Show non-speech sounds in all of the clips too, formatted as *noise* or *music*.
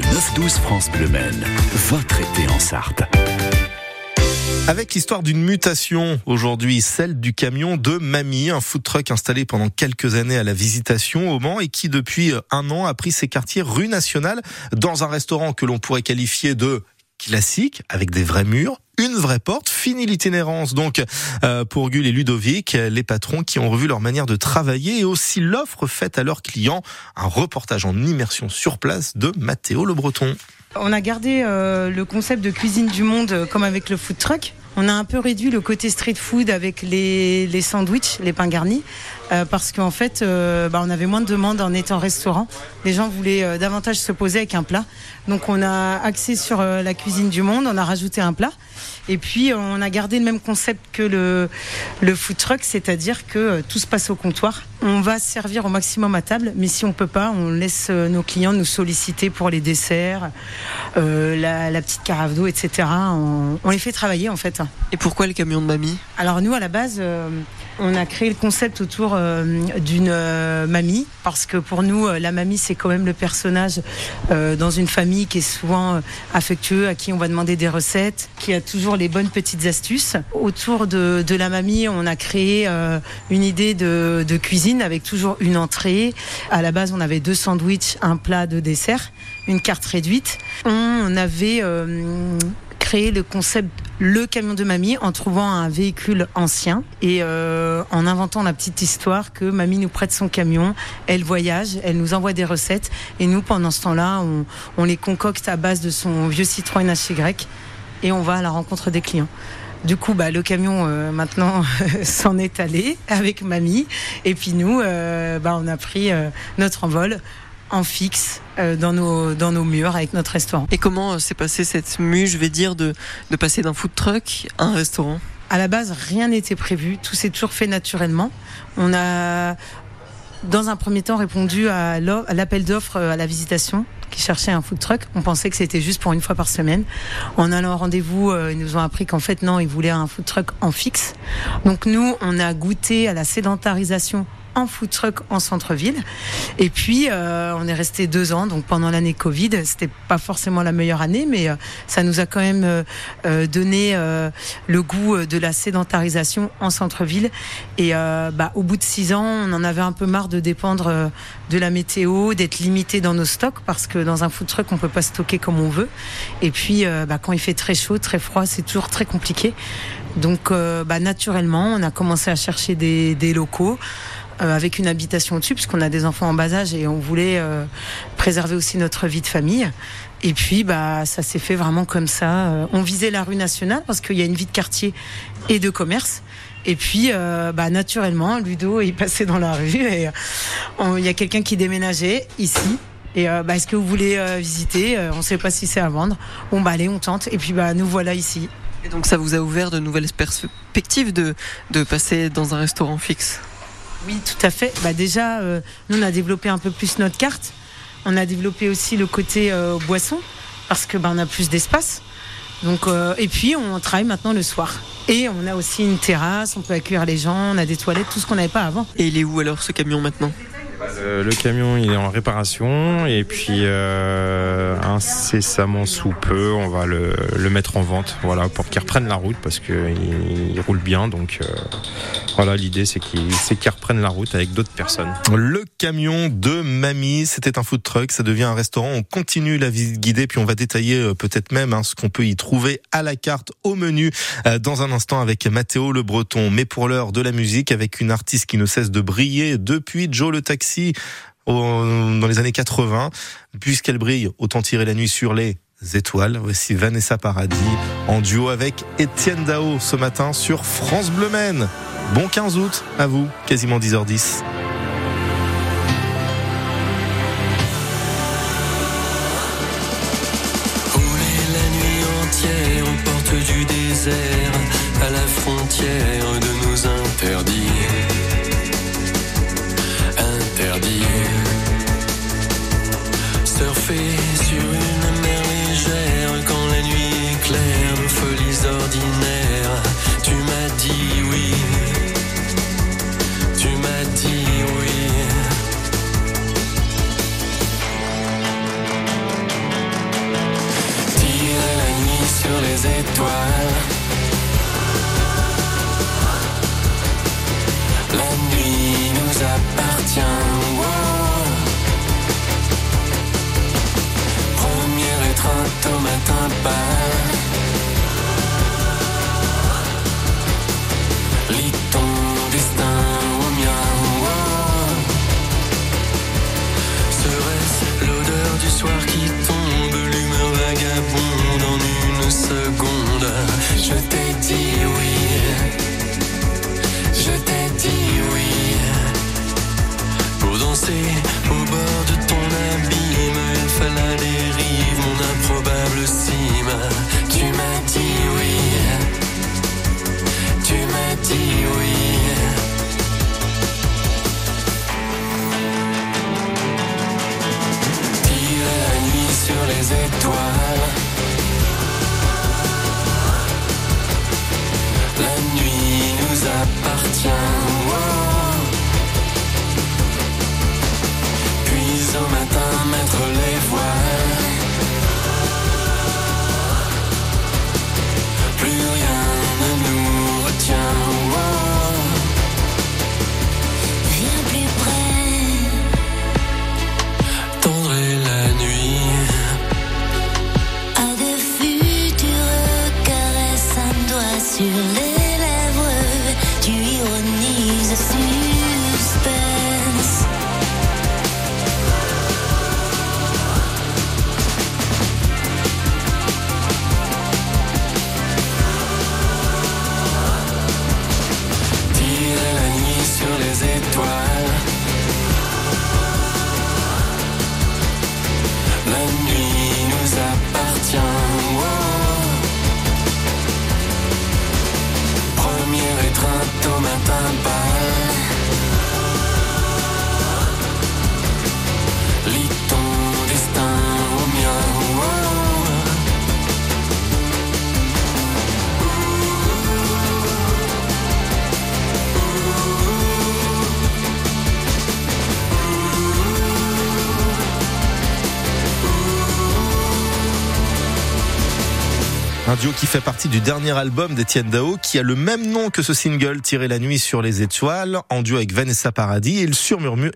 Le 9-12 France Bleu votre été en Sarthe. Avec l'histoire d'une mutation aujourd'hui, celle du camion de Mamie, un food truck installé pendant quelques années à la Visitation au Mans et qui depuis un an a pris ses quartiers rue nationale dans un restaurant que l'on pourrait qualifier de classique avec des vrais murs, une vraie porte. Fini l'itinérance donc euh, pour Gull et Ludovic, les patrons qui ont revu leur manière de travailler et aussi l'offre faite à leurs clients. Un reportage en immersion sur place de Mathéo Le Breton. On a gardé euh, le concept de cuisine du monde euh, comme avec le food truck. On a un peu réduit le côté street food avec les, les sandwichs, les pains garnis, euh, parce qu'en fait, euh, bah, on avait moins de demandes en étant restaurant. Les gens voulaient euh, davantage se poser avec un plat. Donc on a axé sur la cuisine du monde, on a rajouté un plat. Et puis on a gardé le même concept que le, le food truck, c'est-à-dire que tout se passe au comptoir. On va servir au maximum à table, mais si on peut pas, on laisse nos clients nous solliciter pour les desserts, la, la, petite carafe d'eau, etc. On, on, les fait travailler en fait. Et pourquoi le camion de mamie? Alors nous à la base, on a créé le concept autour euh, d'une euh, mamie, parce que pour nous, euh, la mamie, c'est quand même le personnage dans une famille qui est souvent affectueux, à qui on va demander des recettes, qui a toujours les bonnes petites astuces. Autour de, la mamie, on a créé une idée de, de, cuisine avec toujours une entrée. À la base, on avait deux sandwichs, un plat de dessert, une carte réduite. On avait le concept le camion de mamie en trouvant un véhicule ancien et euh, en inventant la petite histoire que mamie nous prête son camion, elle voyage, elle nous envoie des recettes et nous pendant ce temps-là on, on les concocte à base de son vieux Citroën HY et on va à la rencontre des clients. Du coup, bah, le camion euh, maintenant *laughs* s'en est allé avec mamie. Et puis nous, euh, bah, on a pris euh, notre envol en fixe euh, dans, nos, dans nos murs avec notre restaurant. Et comment euh, s'est passée cette mue, je vais dire, de, de passer d'un food truck à un restaurant? À la base, rien n'était prévu, tout s'est toujours fait naturellement. On a, dans un premier temps, répondu à l'appel d'offres euh, à la visitation qui cherchait un food truck. On pensait que c'était juste pour une fois par semaine. En allant au rendez-vous, ils nous ont appris qu'en fait, non, ils voulaient un food truck en fixe. Donc nous, on a goûté à la sédentarisation en food truck en centre-ville. Et puis, euh, on est resté deux ans, donc pendant l'année Covid. C'était pas forcément la meilleure année, mais euh, ça nous a quand même euh, donné le goût de la sédentarisation en centre-ville. Et bah, au bout de six ans, on en avait un peu marre de dépendre de la météo, d'être limité dans nos stocks, parce que dans un food truck, on peut pas stocker comme on veut. Et puis, bah, quand il fait très chaud, très froid, c'est toujours très compliqué. Donc, bah, naturellement, on a commencé à chercher des locaux. Euh, avec une habitation au-dessus, puisqu'on a des enfants en bas âge et on voulait euh, préserver aussi notre vie de famille. Et puis, bah, ça s'est fait vraiment comme ça. Euh, on visait la rue nationale parce qu'il y a une vie de quartier et de commerce. Et puis, bah, naturellement, Ludo est passé dans la rue et il y a quelqu'un qui déménageait ici. Et bah, est-ce que vous voulez visiter? On ne sait pas si c'est à vendre. Bon, bah, allez, on tente. Et puis, bah, nous voilà ici. Et donc, ça vous a ouvert de nouvelles perspectives de, de passer dans un restaurant fixe? Oui, tout à fait. Bah déjà, euh, nous, on a développé un peu plus notre carte. On a développé aussi le côté euh, boisson, parce que bah, on a plus d'espace. Donc, euh, et puis, on travaille maintenant le soir. Et on a aussi une terrasse, on peut accueillir les gens, on a des toilettes, tout ce qu'on n'avait pas avant. Et il est où alors ce camion maintenant? Euh, le camion il est en réparation. Et puis euh, incessamment sous peu on va le, mettre en vente voilà pour qu'il reprenne la route parce qu'il il roule bien. Donc euh, voilà l'idée c'est qu'il reprenne la route avec d'autres personnes. Le camion de mamie c'était un food truck. Ça devient un restaurant. On continue la visite guidée puis on va détailler peut-être même hein, ce qu'on peut y trouver à la carte au menu dans un instant avec Mathéo le Breton. Mais pour l'heure de la musique avec une artiste qui ne cesse de briller depuis Joe le Taxi dans les années 80. Puisqu'elle brille, autant tirer la nuit sur les étoiles. Voici Vanessa Paradis en duo avec Étienne Dao ce matin sur France Bleu Maine. Bon 15 août à vous, quasiment 10h10. la nuit entière du désert La nuit nous appartient. wow. Première étreinte au matin pâle. Doigt sur duo qui fait partie du dernier album d'Étienne Dao, qui a le même nom que ce single, Tirer la nuit sur les étoiles, en duo avec Vanessa Paradis. Et il,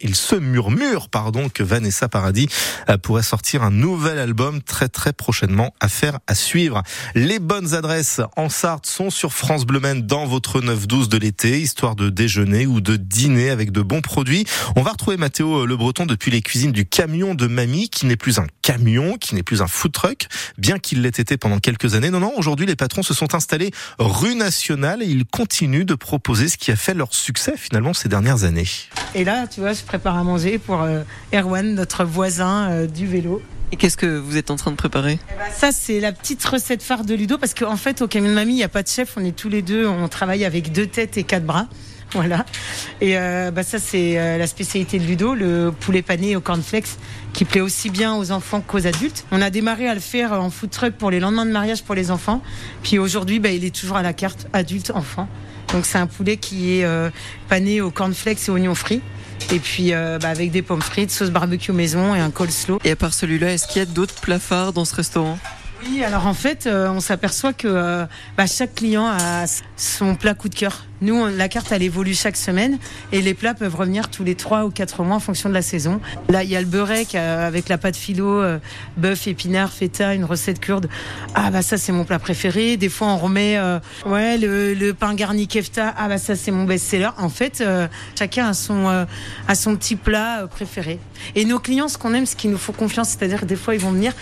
il se murmure pardon, que Vanessa Paradis euh, pourrait sortir un nouvel album très très prochainement. Affaire à suivre. Les bonnes adresses en Sarthe sont sur France Bleu dans votre 9-12 de l'été, histoire de déjeuner ou de dîner avec de bons produits. On va retrouver Mathéo Le Breton depuis les cuisines du camion de mamie, qui n'est plus un camion, qui n'est plus un food truck, bien qu'il l'ait été pendant quelques années. Non, non, aujourd'hui les patrons se sont installés rue Nationale et ils continuent de proposer ce qui a fait leur succès finalement ces dernières années. Et là, tu vois, je prépare à manger pour euh, Erwan, notre voisin euh, du vélo. Et qu'est-ce que vous êtes en train de préparer? Ça, c'est la petite recette phare de Ludo parce qu'en fait, au camion de mamie, il n'y a pas de chef. On est tous les deux, on travaille avec deux têtes et quatre bras. *laughs* Voilà. Et euh, bah ça, c'est euh, la spécialité de Ludo, le poulet pané au cornflakes, qui plaît aussi bien aux enfants qu'aux adultes. On a démarré à le faire en food truck pour les lendemains de mariage pour les enfants. Puis aujourd'hui, bah, il est toujours à la carte adulte-enfant. Donc c'est un poulet qui est euh, pané au cornflakes et oignons frits. Et puis euh, bah, avec des pommes frites, sauce barbecue maison et un coleslaw. Et à part celui-là, est-ce qu'il y a d'autres plats phares dans ce restaurant? Oui, alors en fait, euh, on s'aperçoit que euh, bah, chaque client a son plat coup de cœur. Nous, on- la carte, elle évolue chaque semaine et les plats peuvent revenir tous les 3 ou 4 mois en fonction de la saison. Là, il y a le beurek euh, avec la pâte philo, euh, bœuf, épinard, feta, une recette kurde. Ah bah ça, c'est mon plat préféré. Des fois, on remet euh, ouais le, le pain garni kefta. Ah bah ça, c'est mon best-seller. En fait, euh, chacun a son, a son petit plat préféré. Et nos clients, ce qu'on aime, c'est qu'ils nous font confiance. C'est-à-dire que des fois, ils vont venir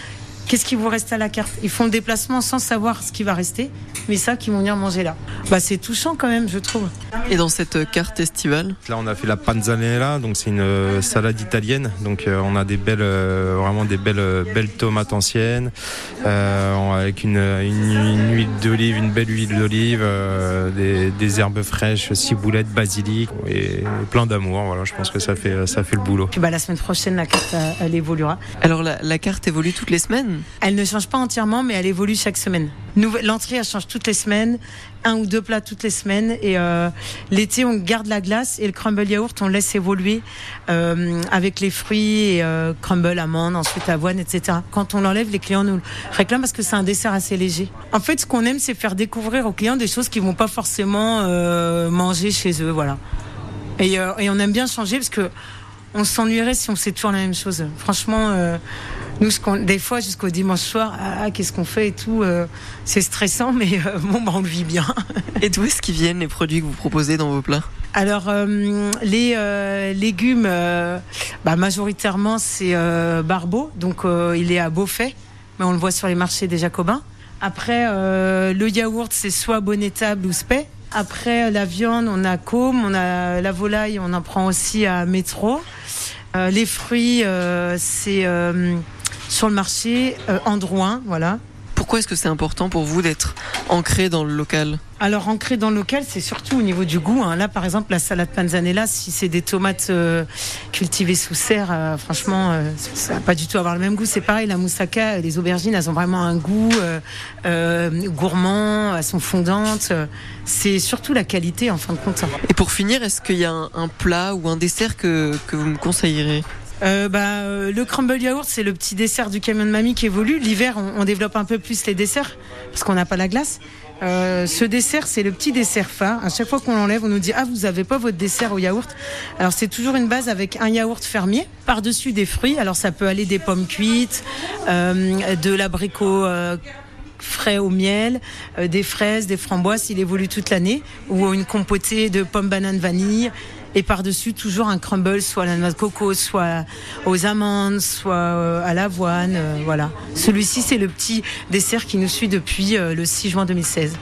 Qu'est-ce qui vous reste à la carte? Ils font le déplacement sans savoir ce qui va rester, mais ça, qu'ils vont venir manger là. Bah, c'est touchant quand même, je trouve. Et dans cette carte estivale? Là, on a fait la panzanella, donc c'est une euh, salade italienne. Donc, euh, on a des belles, euh, vraiment des belles, belles tomates anciennes, euh, avec une, une, une huile d'olive, une belle huile d'olive, euh, des, des herbes fraîches, ciboulette, basilic et plein d'amour. Voilà, je pense que ça fait, ça fait le boulot. Puis bah, la semaine prochaine, la carte, elle évoluera. Alors la, la carte évolue toutes les semaines? Elle ne change pas entièrement, mais elle évolue chaque semaine. L'entrée, elle change toutes les semaines, un ou deux plats toutes les semaines. Et euh, l'été, on garde la glace et le crumble yaourt, on laisse évoluer euh, avec les fruits euh, crumble amande, ensuite avoine, etc. Quand on l'enlève, les clients nous le réclament parce que c'est un dessert assez léger. En fait, ce qu'on aime, c'est faire découvrir aux clients des choses qu'ils vont pas forcément manger chez eux, voilà. Et, on aime bien changer parce que on s'ennuierait si on faisait toujours la même chose. Franchement, nous, ce des fois, jusqu'au dimanche soir, ah, ah, qu'est-ce qu'on fait et tout, euh, c'est stressant, mais euh, bon, bah, on le vit bien. Et d'où est-ce qu'ils viennent les produits que vous proposez dans vos plats? Alors, euh, les euh, légumes, euh, bah, majoritairement, c'est Barbeau, donc il est à Beaufait, mais on le voit sur les marchés des Jacobins. Après, le yaourt, c'est soit Bonnétable ou Spey. Après, la viande, on a Côme, on a la volaille, on en prend aussi à Métro. Les fruits, c'est sur le marché euh, Androuin, voilà. Pourquoi est-ce que c'est important pour vous d'être ancré dans le local? Alors ancré dans le local, c'est surtout au niveau du goût. hein. Là, par exemple, la salade panzanella, si c'est des tomates euh, cultivées sous serre, euh, franchement, euh, ça va pas du tout avoir le même goût. C'est pareil, la moussaka, les aubergines, elles ont vraiment un goût euh, euh, gourmand, elles sont fondantes. euh, C'est surtout la qualité, en fin de compte. Et pour finir, est-ce qu'il y a un, un plat ou un dessert que, que vous me conseillerez? Euh, bah, euh, le crumble yaourt, c'est le petit dessert du camion de mamie qui évolue. L'hiver, on, on développe un peu plus les desserts parce qu'on n'a pas la glace. Euh, ce dessert, c'est le petit dessert phare. À chaque fois qu'on l'enlève, on nous dit ah vous avez pas votre dessert au yaourt? Alors c'est toujours une base avec un yaourt fermier, par dessus des fruits. Alors ça peut aller des pommes cuites, euh, de l'abricot. euh, frais au miel, des fraises, des framboises, il évolue toute l'année, ou une compotée de pommes, bananes, vanille, et par-dessus toujours un crumble, soit à la noix de coco, soit aux amandes, soit euh, à l'avoine, euh, voilà. Celui-ci, c'est le petit dessert qui nous suit depuis euh, le 6 juin 2016.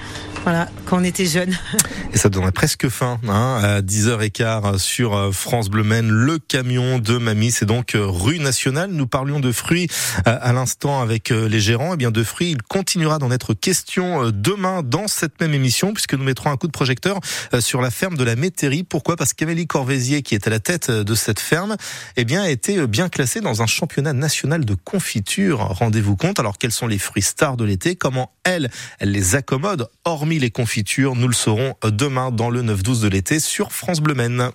Voilà, quand on était jeunes. *laughs* Et ça donnerait presque fin, hein, à 10h15 sur France Bleu Maine. Le camion de Mamie, c'est donc rue nationale. Nous parlions de fruits à l'instant avec les gérants. Et bien de fruits, il continuera d'en être question demain dans cette même émission, puisque nous mettrons un coup de projecteur sur la ferme de la Métairie. Pourquoi? Parce qu'Amélie Corvézier, qui est à la tête de cette ferme, eh bien, a été bien classée dans un championnat national de confiture. Rendez-vous compte. Alors, quels sont les fruits stars de l'été? Comment elle, elle les accommode, hormis les confitures Nous le saurons demain dans le 9-12 de l'été sur France Bleu Maine.